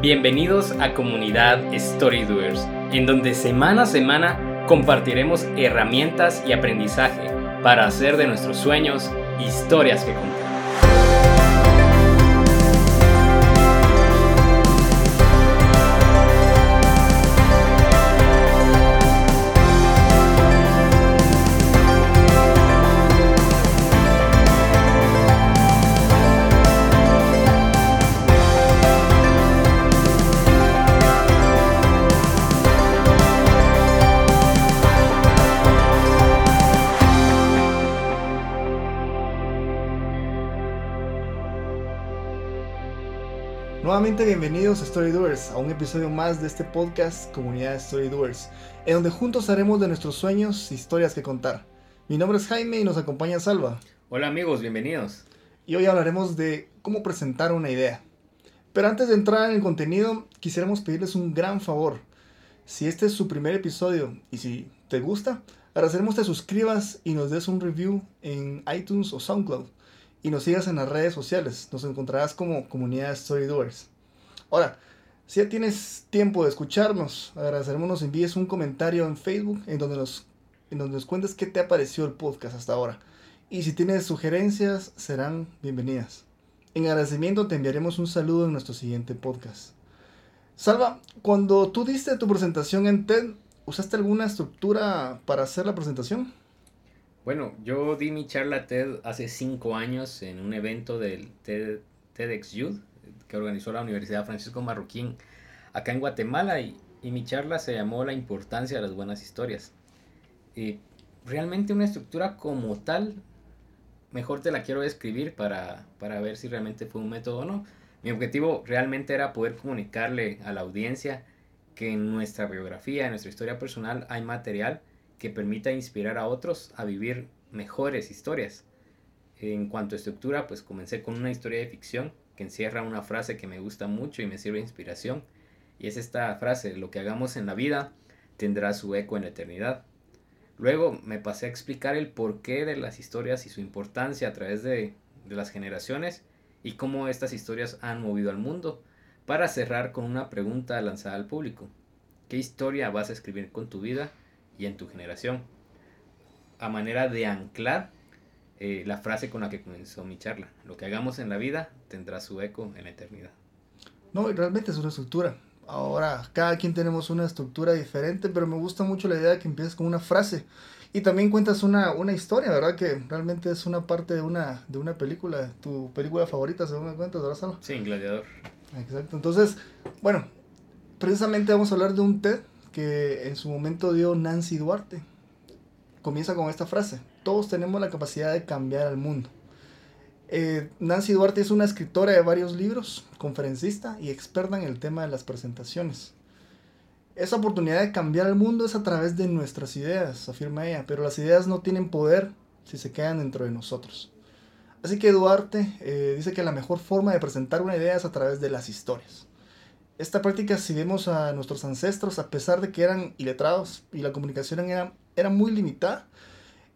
Bienvenidos a Comunidad Storydoers, en donde semana a semana compartiremos herramientas y aprendizaje para hacer de nuestros sueños historias que contar. Nuevamente bienvenidos a Storydoers, a un episodio más de este podcast Comunidad Storydoers, en donde juntos haremos de nuestros sueños historias que contar. Mi nombre es Jaime y nos acompaña Salva. Hola amigos, bienvenidos. Y hoy hablaremos de cómo presentar una idea. Pero antes de entrar en el contenido, quisiéramos pedirles un gran favor. Si este es su primer episodio y si te gusta, agradeceremos que te suscribas y nos des un review en iTunes o SoundCloud y nos sigas en las redes sociales. Nos encontrarás como Comunidad Storydoers. Ahora, si ya tienes tiempo de escucharnos, agradeceremos nos envíes un comentario en Facebook en donde nos, en donde nos cuentes qué te ha parecido el podcast hasta ahora. Y si tienes sugerencias, serán bienvenidas. En agradecimiento te enviaremos un saludo en nuestro siguiente podcast. Salva, cuando tú diste tu presentación en TED, ¿usaste alguna estructura para hacer la presentación? Bueno, yo di mi charla TED hace cinco años en un evento del TED, TEDx Youth que organizó la Universidad Francisco Marroquín acá en Guatemala y, mi charla se llamó La importancia de las buenas historias. Y realmente una estructura como tal, mejor te la quiero describir para, para ver si realmente fue un método o no. Mi objetivo realmente era poder comunicarle a la audiencia que en nuestra biografía, en nuestra historia personal, hay material que permita inspirar a otros a vivir mejores historias. En cuanto a estructura, pues comencé con una historia de ficción que encierra una frase que me gusta mucho y me sirve de inspiración. Y es esta frase, lo que hagamos en la vida tendrá su eco en la eternidad. Luego me pasé a explicar el porqué de las historias y su importancia a través de, de las generaciones y cómo estas historias han movido al mundo, para cerrar con una pregunta lanzada al público. ¿Qué historia vas a escribir con tu vida? Y en tu generación, a manera de anclar eh, la frase con la que comenzó mi charla. Lo que hagamos en la vida tendrá su eco en la eternidad. No, realmente es una estructura. Ahora, cada quien tenemos una estructura diferente, pero me gusta mucho la idea de que empieces con una frase. Y también cuentas una, una historia, ¿verdad? Que realmente es una parte de una, de una película, tu película favorita, según me cuentas, ¿verdad, Salo? Sí, Gladiador. Exacto. Entonces, bueno, precisamente vamos a hablar de un TED que en su momento dio Nancy Duarte. Comienza con esta frase, todos tenemos la capacidad de cambiar al mundo. Eh, Nancy Duarte es una escritora de varios libros, conferencista y experta en el tema de las presentaciones. Esa oportunidad de cambiar al mundo es a través de nuestras ideas, afirma ella, pero las ideas no tienen poder si se quedan dentro de nosotros. Así que Duarte eh, dice que la mejor forma de presentar una idea es a través de las historias. Esta práctica, si vemos a nuestros ancestros, a pesar de que eran iletrados y la comunicación era, era muy limitada,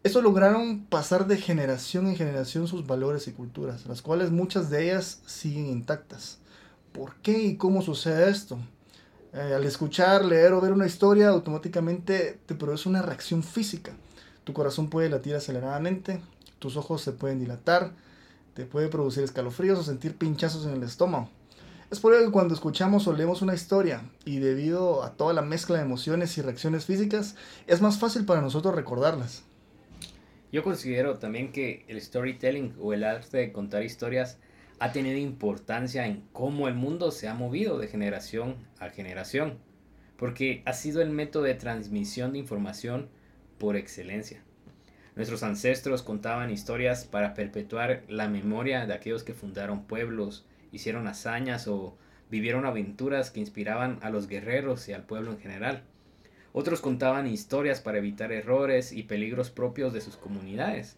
eso lograron pasar de generación en generación sus valores y culturas, las cuales muchas de ellas siguen intactas. ¿Por qué y cómo sucede esto? Eh, al escuchar, leer o ver una historia, automáticamente te produce una reacción física. Tu corazón puede latir aceleradamente, tus ojos se pueden dilatar, te puede producir escalofríos o sentir pinchazos en el estómago. Es por ello que cuando escuchamos o leemos una historia y debido a toda la mezcla de emociones y reacciones físicas, es más fácil para nosotros recordarlas. Yo considero también que el storytelling o el arte de contar historias ha tenido importancia en cómo el mundo se ha movido de generación a generación, porque ha sido el método de transmisión de información por excelencia. Nuestros ancestros contaban historias para perpetuar la memoria de aquellos que fundaron pueblos, hicieron hazañas o vivieron aventuras que inspiraban a los guerreros y al pueblo en general. Otros contaban historias para evitar errores y peligros propios de sus comunidades.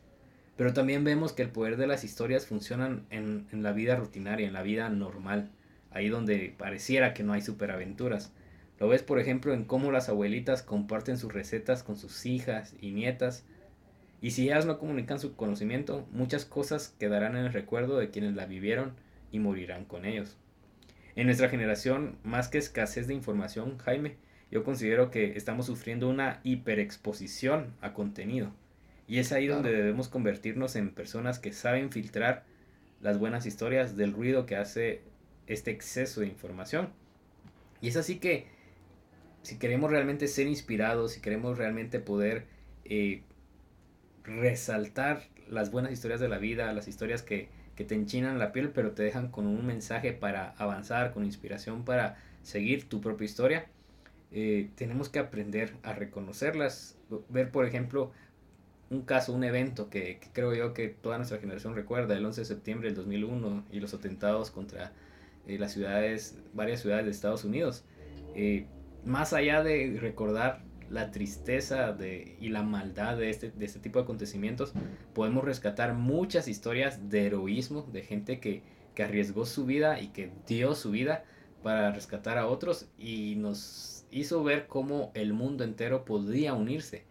Pero también vemos que el poder de las historias funcionan en, la vida rutinaria, en la vida normal, ahí donde pareciera que no hay superaventuras. Lo ves, por ejemplo, en cómo las abuelitas comparten sus recetas con sus hijas y nietas. Y si ellas no comunican su conocimiento, muchas cosas quedarán en el recuerdo de quienes la vivieron y morirán con ellos. En nuestra generación, más que escasez de información, Jaime, yo considero que estamos sufriendo una hiperexposición a contenido. Y es ahí donde debemos convertirnos en personas que saben filtrar las buenas historias del ruido que hace este exceso de información. Y es así que si queremos realmente ser inspirados, si queremos realmente poder eh, resaltar las buenas historias de la vida, las historias que, que te enchinan la piel, pero te dejan con un mensaje para avanzar, con inspiración para seguir tu propia historia, eh, tenemos que aprender a reconocerlas. Ver, por ejemplo, un caso, un evento que, creo yo que toda nuestra generación recuerda, el 11 de septiembre del 2001 y los atentados contra eh, las ciudades, varias ciudades de Estados Unidos. Eh, más allá de recordar la tristeza de, y la maldad de este, de este tipo de acontecimientos, podemos rescatar muchas historias de heroísmo, de gente que, que arriesgó su vida y que dio su vida para rescatar a otros y nos hizo ver cómo el mundo entero podía unirse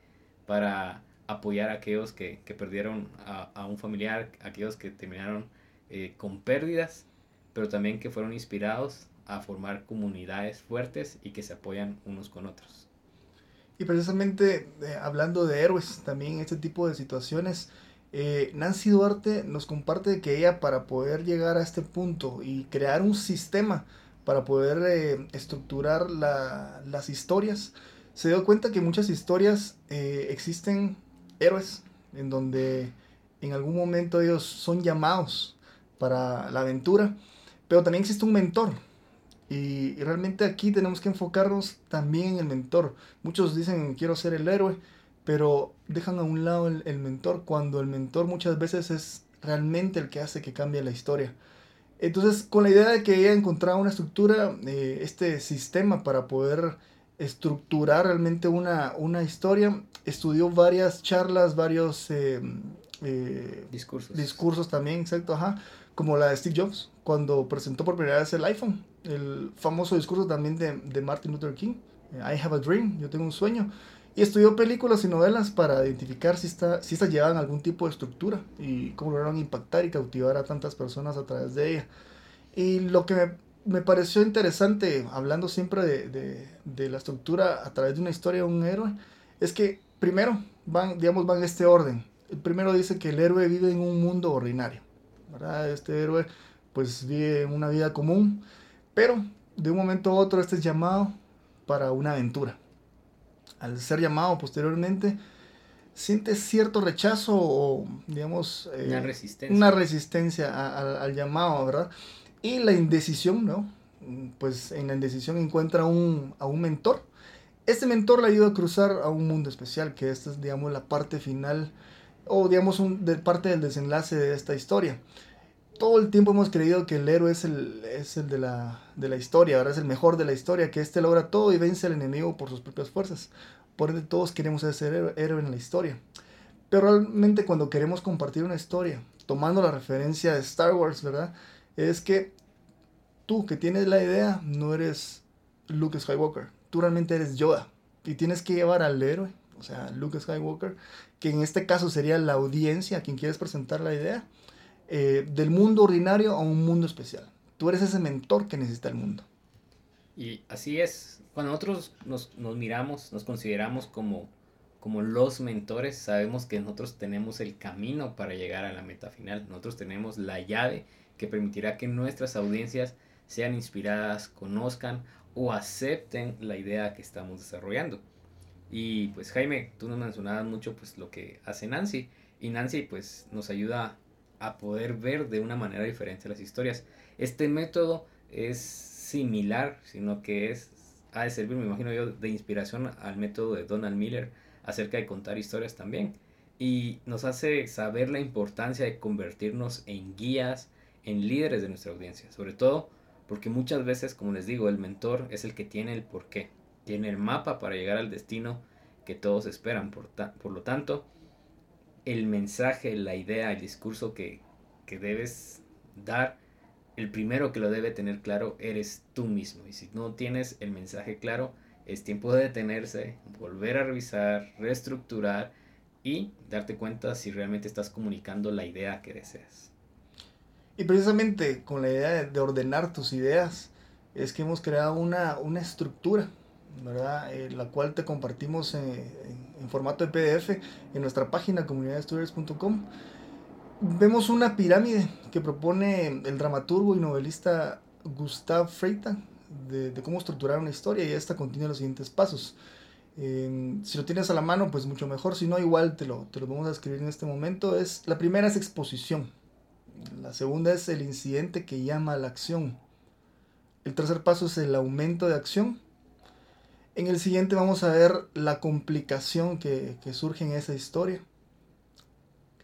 para apoyar a aquellos que, perdieron a, un familiar, aquellos que terminaron eh, con pérdidas, pero también que fueron inspirados a formar comunidades fuertes y que se apoyan unos con otros. Y precisamente eh, hablando de héroes, también este tipo de situaciones, eh, Nancy Duarte nos comparte que ella para poder llegar a este punto y crear un sistema para poder eh, estructurar las historias, se dio cuenta que muchas historias existen héroes en donde en algún momento ellos son llamados para la aventura, pero también existe un mentor. Y, realmente aquí tenemos que enfocarnos también en el mentor. Muchos dicen quiero ser el héroe, pero dejan a un lado el, el mentor cuando el mentor muchas veces es realmente el que hace que cambie la historia. Entonces, con la idea de que ella encontraba una estructura, eh, este sistema para poder estructurar realmente una, una historia, estudió varias charlas, varios eh, eh, discursos. discursos también, exacto, ajá, como la de Steve Jobs, cuando presentó por primera vez el iPhone, el famoso discurso también de, de Martin Luther King, I have a dream, yo tengo un sueño, y estudió películas y novelas para identificar si, está, si estas llevaban algún tipo de estructura y cómo lograron impactar y cautivar a tantas personas a través de ella. Y lo que me, me pareció interesante, hablando siempre de, de, de, la estructura a través de una historia de un héroe, es que primero van, digamos, van en este orden. El primero dice que el héroe vive en un mundo ordinario. ¿verdad? Este héroe pues vive una vida común, pero de un momento a otro este es llamado para una aventura al ser llamado posteriormente, siente cierto rechazo o, digamos, eh, una resistencia, una resistencia al llamado, ¿verdad? Y la indecisión, ¿no? Pues en la indecisión encuentra un, a un mentor. Este mentor le ayuda a cruzar a un mundo especial, que esta es, digamos, la parte final, o digamos, un, de parte del desenlace de esta historia todo el tiempo hemos creído que el héroe es el, es el de, la, de la historia, ¿verdad? Es el mejor de la historia, que éste logra todo y vence al enemigo por sus propias fuerzas. Por ende, todos queremos ser héroe, en la historia. Pero realmente cuando queremos compartir una historia, tomando la referencia de Star Wars, ¿verdad? Es que tú que tienes la idea no eres Luke Skywalker, tú realmente eres Yoda. Y tienes que llevar al héroe, o sea, Luke Skywalker, que en este caso sería la audiencia a quien quieres presentar la idea eh, del mundo ordinario a un mundo especial. Tú eres ese mentor que necesita el mundo. Y así es, cuando nosotros nos, nos miramos, nos consideramos como, como los mentores, sabemos que nosotros tenemos el camino para llegar a la meta final. Nosotros tenemos la llave que permitirá que nuestras audiencias sean inspiradas, conozcan o acepten la idea que estamos desarrollando. Y pues Jaime, tú nos mencionabas mucho pues lo que hace Nancy y Nancy pues nos ayuda a poder ver de una manera diferente las historias. Este método es similar, sino que es, ha de servir, me imagino yo, de inspiración al método de Donald Miller acerca de contar historias también. Y nos hace saber la importancia de convertirnos en guías, en líderes de nuestra audiencia. Sobre todo porque muchas veces, como les digo, el mentor es el que tiene el porqué, tiene el mapa para llegar al destino que todos esperan. Por, por lo tanto, el mensaje, la idea, el discurso que, debes dar, el primero que lo debe tener claro eres tú mismo. Y si no tienes el mensaje claro, es tiempo de detenerse, volver a revisar, reestructurar y darte cuenta si realmente estás comunicando la idea que deseas. Y precisamente con la idea de ordenar tus ideas, es que hemos creado una, una estructura, ¿verdad? Eh, la cual te compartimos en, en, formato de PDF en nuestra página comunidadestudios.com. Vemos una pirámide que propone el dramaturgo y novelista Gustav Freitas de, de, cómo estructurar una historia y esta contiene los siguientes pasos. si lo tienes a la mano, pues mucho mejor. Si no, igual te lo, te lo vamos a escribir en este momento. Es, la primera es exposición. La segunda es el incidente que llama a la acción. El tercer paso es el aumento de acción. En el siguiente vamos a ver la complicación que, surge en esa historia.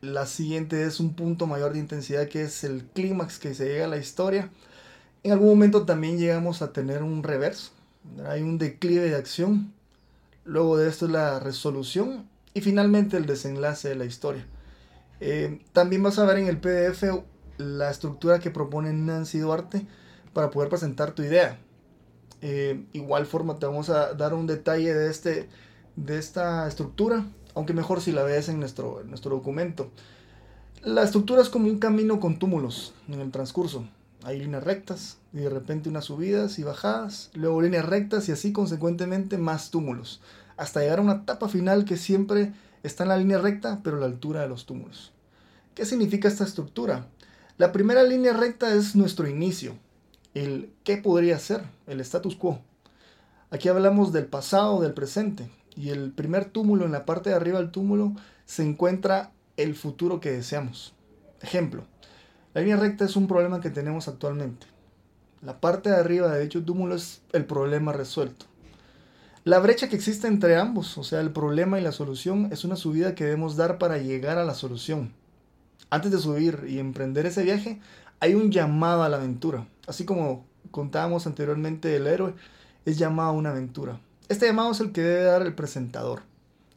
La siguiente es un punto mayor de intensidad que es el clímax que se llega a la historia. En algún momento también llegamos a tener un reverso. Hay un declive de acción. Luego de esto es la resolución y finalmente el desenlace de la historia. Eh, también vas a ver en el PDF la estructura que propone Nancy Duarte para poder presentar tu idea. Eh, igual forma te vamos a dar un detalle de, este, de esta estructura, aunque mejor si la ves en nuestro, en nuestro documento. La estructura es como un camino con túmulos en el transcurso. Hay líneas rectas y de repente unas subidas y bajadas, luego líneas rectas y así consecuentemente más túmulos, hasta llegar a una etapa final que siempre está en la línea recta, pero a la altura de los túmulos. ¿Qué significa esta estructura? La primera línea recta es nuestro inicio, el qué podría ser, el status quo. Aquí hablamos del pasado, del presente, y el primer túmulo, en la parte de arriba del túmulo, se encuentra el futuro que deseamos. Ejemplo, la línea recta es un problema que tenemos actualmente. La parte de arriba de dicho túmulo es el problema resuelto. La brecha que existe entre ambos, o sea, el problema y la solución, es una subida que debemos dar para llegar a la solución. Antes de subir y emprender ese viaje, hay un llamado a la aventura. Así como contábamos anteriormente, el héroe es llamado a una aventura. Este llamado es el que debe dar el presentador.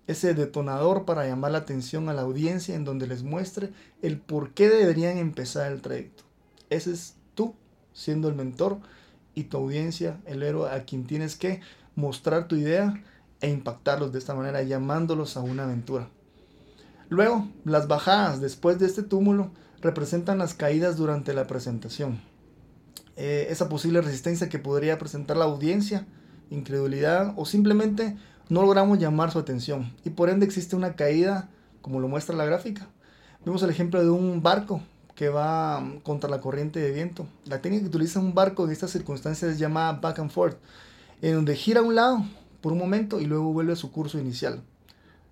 Ese detonador para llamar la atención a la audiencia en donde les muestre el por qué deberían empezar el trayecto. Ese es tú siendo el mentor y tu audiencia, el héroe a quien tienes que mostrar tu idea e impactarlos de esta manera, llamándolos a una aventura. Luego, las bajadas después de este túmulo representan las caídas durante la presentación. Eh, esa posible resistencia que podría presentar la audiencia, incredulidad o simplemente no logramos llamar su atención y por ende existe una caída como lo muestra la gráfica. Vemos el ejemplo de un barco que va mm, contra la corriente de viento. La técnica que utiliza un barco en estas circunstancias es llamada back and forth en donde gira a un lado por un momento y luego vuelve a su curso inicial,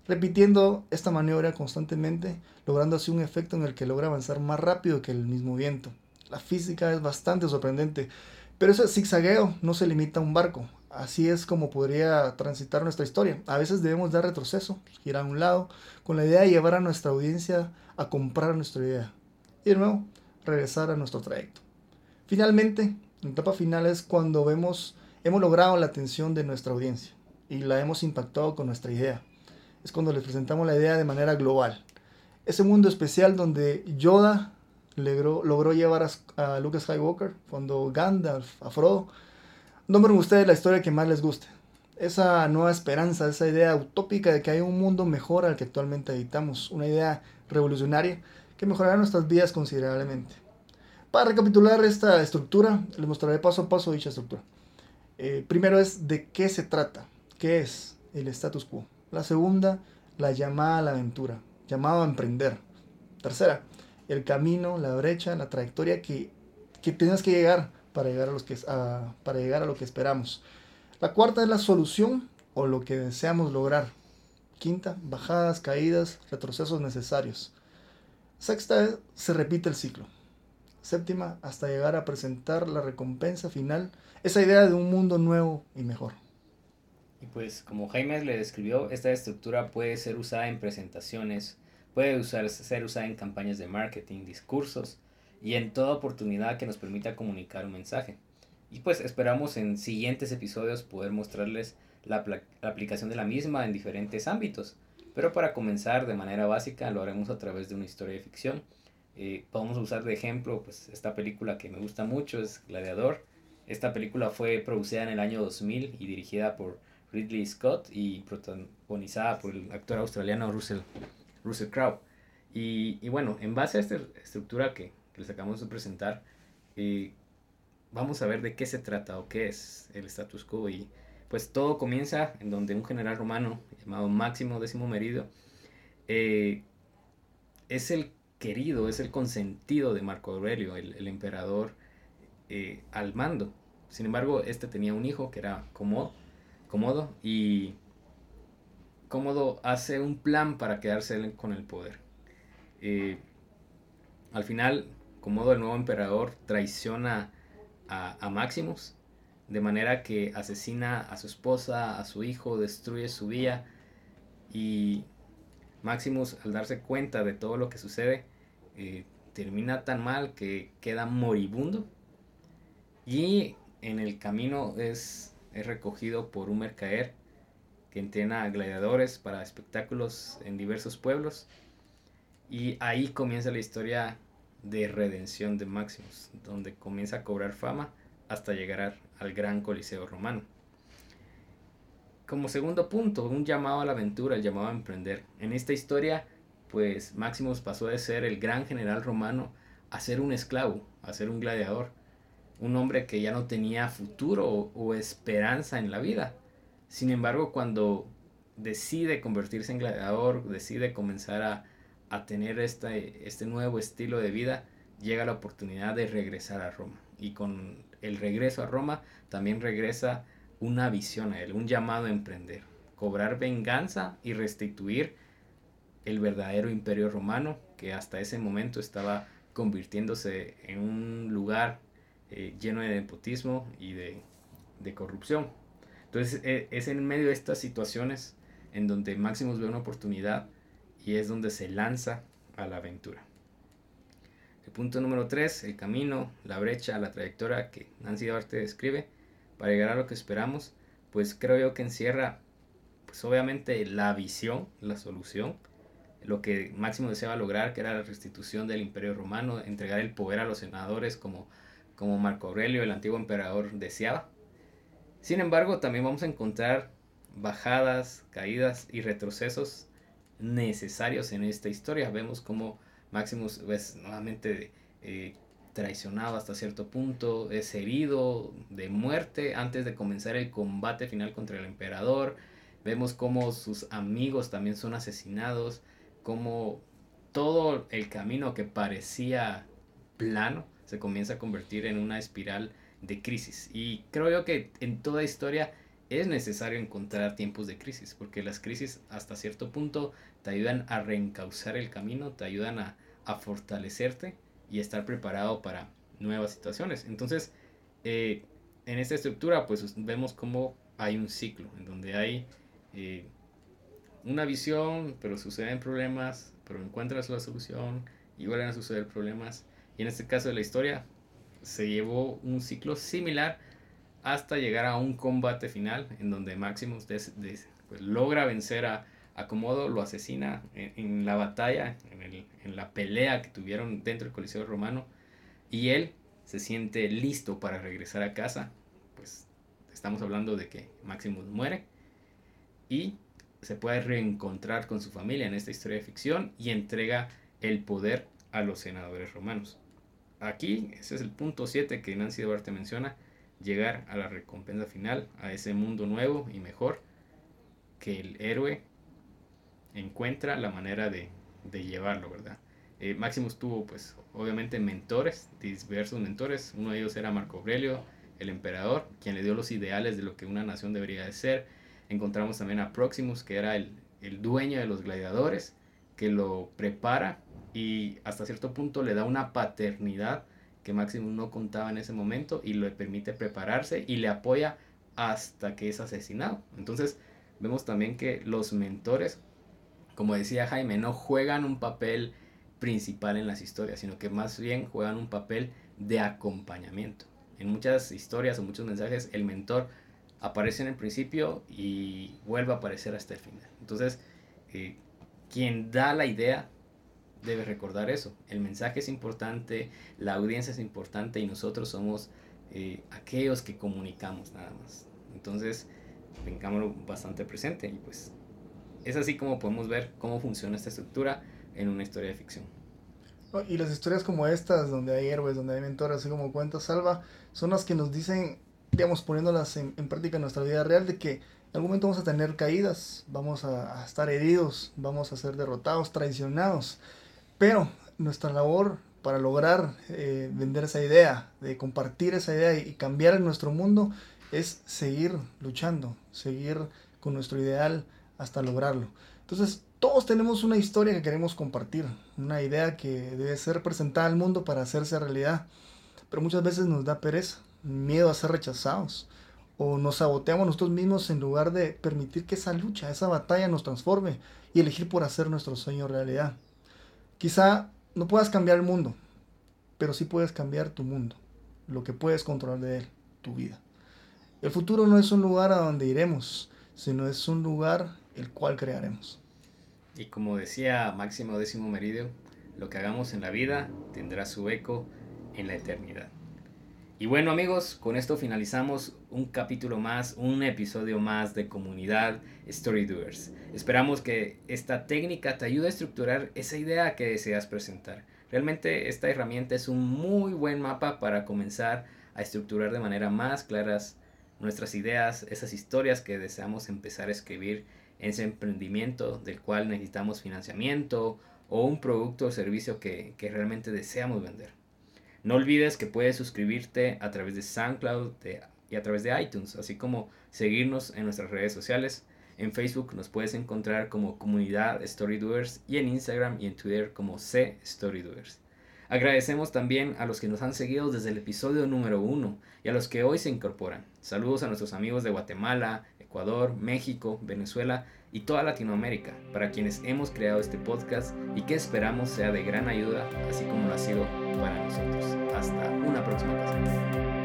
repitiendo esta maniobra constantemente, logrando así un efecto en el que logra avanzar más rápido que el mismo viento. La física es bastante sorprendente, pero ese zigzagueo no se limita a un barco, así es como podría transitar nuestra historia. A veces debemos dar retroceso, girar a un lado, con la idea de llevar a nuestra audiencia a comprar nuestra idea y de nuevo regresar a nuestro trayecto. Finalmente, la etapa final es cuando vemos hemos logrado la atención de nuestra audiencia y la hemos impactado con nuestra idea. Es cuando les presentamos la idea de manera global. Ese mundo especial donde Yoda logró, llevar a, a, Luke Skywalker, cuando Gandalf, a Frodo. Nombren ustedes la historia que más les guste. Esa nueva esperanza, esa idea utópica de que hay un mundo mejor al que actualmente habitamos. Una idea revolucionaria que mejorará nuestras vidas considerablemente. Para recapitular esta estructura, les mostraré paso a paso dicha estructura. Eh, primero es de qué se trata, qué es el status quo. La segunda, la llamada a la aventura, llamado a emprender. Tercera, el camino, la brecha, la trayectoria que, que que llegar para llegar a, los que, para llegar a lo que esperamos. La cuarta es la solución o lo que deseamos lograr. Quinta, bajadas, caídas, retrocesos necesarios. Sexta, se repite el ciclo. Séptima, hasta llegar a presentar la recompensa final esa idea de un mundo nuevo y mejor. Y pues como Jaime le describió, esta estructura puede ser usada en presentaciones, puede usar, ser usada en campañas de marketing, discursos y en toda oportunidad que nos permita comunicar un mensaje. Y pues esperamos en siguientes episodios poder mostrarles la, la aplicación de la misma en diferentes ámbitos. Pero para comenzar de manera básica lo haremos a través de una historia de ficción. Eh, podemos usar de ejemplo pues esta película que me gusta mucho, es Gladiador esta película fue producida en el año 2000 y dirigida por Ridley Scott y protagonizada por el actor australiano Russell, Russell Crowe. Y, y bueno, en base a esta estructura que, que les acabamos de presentar, eh, vamos a ver de qué se trata o qué es el status quo y pues todo comienza en donde un general romano llamado Máximo Décimo Meridio eh, es el querido, es el consentido de Marco Aurelio, el, emperador eh, al mando. Sin embargo, este tenía un hijo que era Comodo y Cómodo hace un plan para quedarse con el poder. Al final, Comodo, el nuevo emperador, traiciona a, a Maximus, de manera que asesina a su esposa, a su hijo, destruye su villa y Maximus al darse cuenta de todo lo que sucede eh, termina tan mal que queda moribundo y en el camino es, es recogido por un mercader que entrena a gladiadores para espectáculos en diversos pueblos y ahí comienza la historia de redención de Maximus, donde comienza a cobrar fama hasta llegar al gran Coliseo romano. Como segundo punto, un llamado a la aventura, el llamado a emprender. En esta historia, pues Maximus pasó de ser el gran general romano a ser un esclavo, a ser un gladiador, un hombre que ya no tenía futuro o, esperanza en la vida. Sin embargo, cuando decide convertirse en gladiador, decide comenzar a, a tener este, este nuevo estilo de vida, llega la oportunidad de regresar a Roma. Y con el regreso a Roma también regresa una visión a él, un llamado a emprender, cobrar venganza y restituir el verdadero imperio romano que hasta ese momento estaba convirtiéndose en un lugar eh, lleno de nepotismo y de, corrupción. Entonces e, es en medio de estas situaciones en donde Maximus ve una oportunidad y es donde se lanza a la aventura. El punto número 3, el camino, la brecha, la trayectoria que Nancy Duarte describe para llegar a lo que esperamos, pues creo yo que encierra, pues obviamente la visión, la solución, lo que Máximo deseaba lograr, que era la restitución del imperio romano, entregar el poder a los senadores como, como Marco Aurelio, el antiguo emperador, deseaba. Sin embargo, también vamos a encontrar bajadas, caídas y retrocesos necesarios en esta historia. Vemos cómo Maximus es pues, nuevamente eh, traicionado hasta cierto punto, es herido de muerte antes de comenzar el combate final contra el emperador. Vemos cómo sus amigos también son asesinados, cómo todo el camino que parecía plano se comienza a convertir en una espiral de crisis. Y creo yo que en toda historia es necesario encontrar tiempos de crisis, porque las crisis hasta cierto punto te ayudan a reencauzar el camino, te ayudan a, a fortalecerte y estar preparado para nuevas situaciones. Entonces, eh, en esta estructura, pues vemos cómo hay un ciclo, en donde hay eh, una visión, pero suceden problemas, pero encuentras la solución y vuelven a suceder problemas. Y en este caso de la historia, se llevó un ciclo similar hasta llegar a un combate final en donde Maximus pues, logra vencer a, a Comodo, lo asesina en, la batalla, en, en, la pelea que tuvieron dentro del Coliseo Romano y él se siente listo para regresar a casa. Pues estamos hablando de que Maximus muere y se puede reencontrar con su familia en esta historia de ficción y entrega el poder a los senadores romanos. Aquí, ese es el punto 7 que Nancy Duarte menciona, llegar a la recompensa final, a ese mundo nuevo y mejor que el héroe encuentra la manera de, de llevarlo, ¿verdad? Eh, Maximus tuvo, pues, obviamente mentores, diversos mentores. Uno de ellos era Marco Aurelio, el emperador, quien le dio los ideales de lo que una nación debería de ser. Encontramos también a Proximus, que era el, el dueño de los gladiadores, que lo prepara y hasta cierto punto le da una paternidad que Maximus no contaba en ese momento y le permite prepararse y le apoya hasta que es asesinado. Entonces vemos también que los mentores, como decía Jaime, no juegan un papel principal en las historias, sino que más bien juegan un papel de acompañamiento. En muchas historias o muchos mensajes el mentor aparece en el principio y vuelve a aparecer hasta el final. Entonces, eh, quien da la idea debe recordar eso. El mensaje es importante, la audiencia es importante y nosotros somos eh, aquellos que comunicamos nada más. Entonces, tengámoslo bastante presente y pues es así como podemos ver cómo funciona esta estructura en una historia de ficción. Y las historias como estas, donde hay héroes, donde hay mentores, así como cuenta Salva, son las que nos dicen, digamos, poniéndolas en, práctica en nuestra vida real, de que en algún momento vamos a tener caídas, vamos a, estar heridos, vamos a ser derrotados, traicionados. Pero nuestra labor para lograr eh, vender esa idea, de compartir esa idea y cambiar nuestro mundo, es seguir luchando, seguir con nuestro ideal hasta lograrlo. Entonces, todos tenemos una historia que queremos compartir, una idea que debe ser presentada al mundo para hacerse realidad, pero muchas veces nos da pereza, miedo a ser rechazados, o nos saboteamos nosotros mismos en lugar de permitir que esa lucha, esa batalla nos transforme y elegir por hacer nuestro sueño realidad. Quizá no puedas cambiar el mundo, pero sí puedes cambiar tu mundo, lo que puedes controlar de él, tu vida. El futuro no es un lugar a donde iremos, sino es un lugar el cual crearemos. Y como decía Máximo Décimo Meridio, lo que hagamos en la vida tendrá su eco en la eternidad. Y bueno amigos, con esto finalizamos un capítulo más, un episodio más de comunidad Story Doers. Esperamos que esta técnica te ayude a estructurar esa idea que deseas presentar. Realmente esta herramienta es un muy buen mapa para comenzar a estructurar de manera más claras nuestras ideas, esas historias que deseamos empezar a escribir ese emprendimiento del cual necesitamos financiamiento o un producto o servicio que, realmente deseamos vender. No olvides que puedes suscribirte a través de SoundCloud y a través de iTunes, así como seguirnos en nuestras redes sociales. En Facebook nos puedes encontrar como comunidad Storydoers y en Instagram y en Twitter como C Storydoers. Agradecemos también a los que nos han seguido desde el episodio número 1 y a los que hoy se incorporan. Saludos a nuestros amigos de Guatemala, Ecuador, México, Venezuela y toda Latinoamérica, para quienes hemos creado este podcast y que esperamos sea de gran ayuda, así como lo ha sido para nosotros. Hasta una próxima ocasión.